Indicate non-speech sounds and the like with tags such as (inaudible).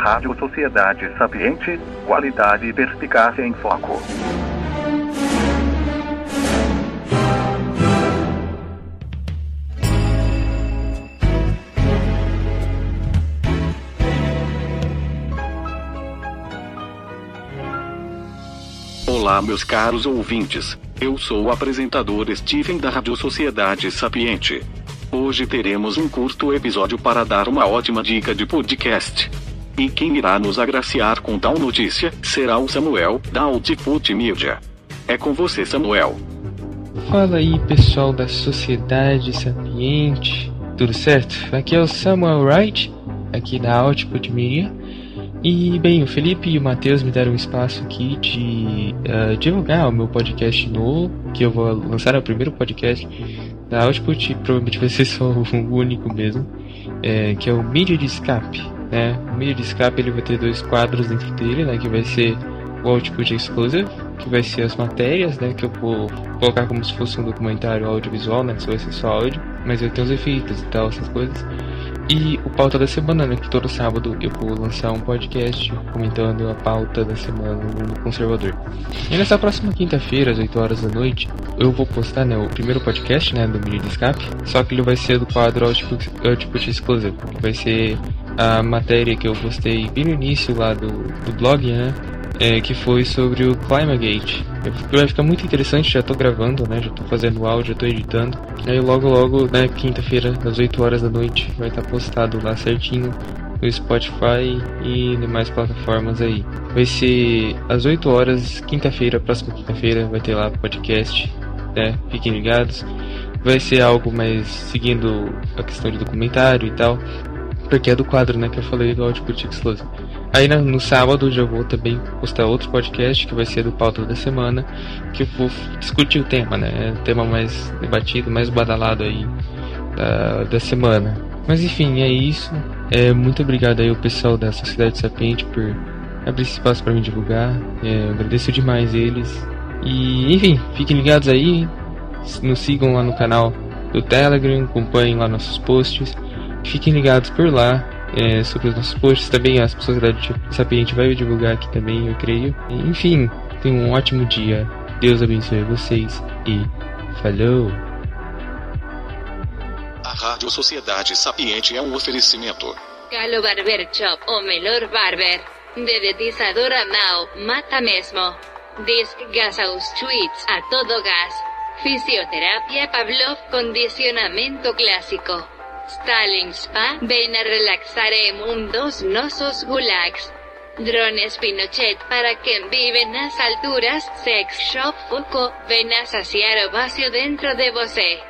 Rádio Sociedade Sapiente, qualidade e perspicácia em foco. Olá, meus caros ouvintes. Eu sou o apresentador Steven da Rádio Sociedade Sapiente. Hoje teremos um curto episódio para dar uma ótima dica de podcast. E quem irá nos agraciar com tal notícia será o Samuel, da Output Media. É com você, Samuel. Fala aí, pessoal da Sociedade Sapiente. Tudo certo? Aqui é o Samuel Wright, aqui da Output Media. E bem, o Felipe e o Matheus me deram um espaço aqui de uh, divulgar o meu podcast novo, que eu vou lançar o primeiro podcast da Output, provavelmente vai ser só (laughs) o único mesmo, é, que é o Mídia de Escape. Né? O Mídia de Escape ele vai ter dois quadros dentro dele, né, que vai ser o Output Exclusive, que vai ser as matérias, né, que eu vou colocar como se fosse um documentário audiovisual, né, só vai ser só áudio, mas vai ter os efeitos e tal, essas coisas. E o pauta da semana, né? Que todo sábado eu vou lançar um podcast comentando a pauta da semana no Conservador. E nessa próxima quinta-feira, às 8 horas da noite, eu vou postar né, o primeiro podcast né, do Mini de Escape. Só que ele vai ser do quadro Output, Output Exclusive. Que vai ser a matéria que eu postei bem no início lá do, do blog, né? é, que foi sobre o Climagate. Vai ficar muito interessante, já tô gravando, né? Já tô fazendo áudio, já tô editando. Aí logo logo, né, quinta-feira, às 8 horas da noite, vai estar tá postado lá certinho no Spotify e demais plataformas aí. Vai ser às 8 horas, quinta-feira, próxima quinta-feira, vai ter lá podcast, né? Fiquem ligados. Vai ser algo mais seguindo a questão de documentário e tal. Porque é do quadro, né, que eu falei do Output Exclusive. Aí no sábado já vou também postar outro podcast que vai ser do pauta da semana, que eu vou discutir o tema, né? O tema mais debatido, mais badalado aí da, da semana. Mas enfim, é isso. É, muito obrigado aí ao pessoal da Sociedade Sapiente por abrir espaço para me divulgar. É, eu agradeço demais eles. E enfim, fiquem ligados aí. Nos sigam lá no canal do Telegram, acompanhem lá nossos posts. Fiquem ligados por lá é, sobre os nossos posts. Também as pessoas da Sapiente vai divulgar aqui também, eu creio. Enfim, tenham um ótimo dia. Deus abençoe vocês e falou! A Rádio Sociedade Sapiente é um oferecimento. Galo Barber Shop, o melhor barber. Dedetizadora Now, mata mesmo. Disc Gasaus Tweets a todo gas. Fisioterapia Pavlov, condicionamento clásico. Stalin Spa, ven a relaxar en mundos nosos gulags. Drones Pinochet para quien vive las alturas, Sex Shop Foco, ven a saciar o vacío dentro de vosé.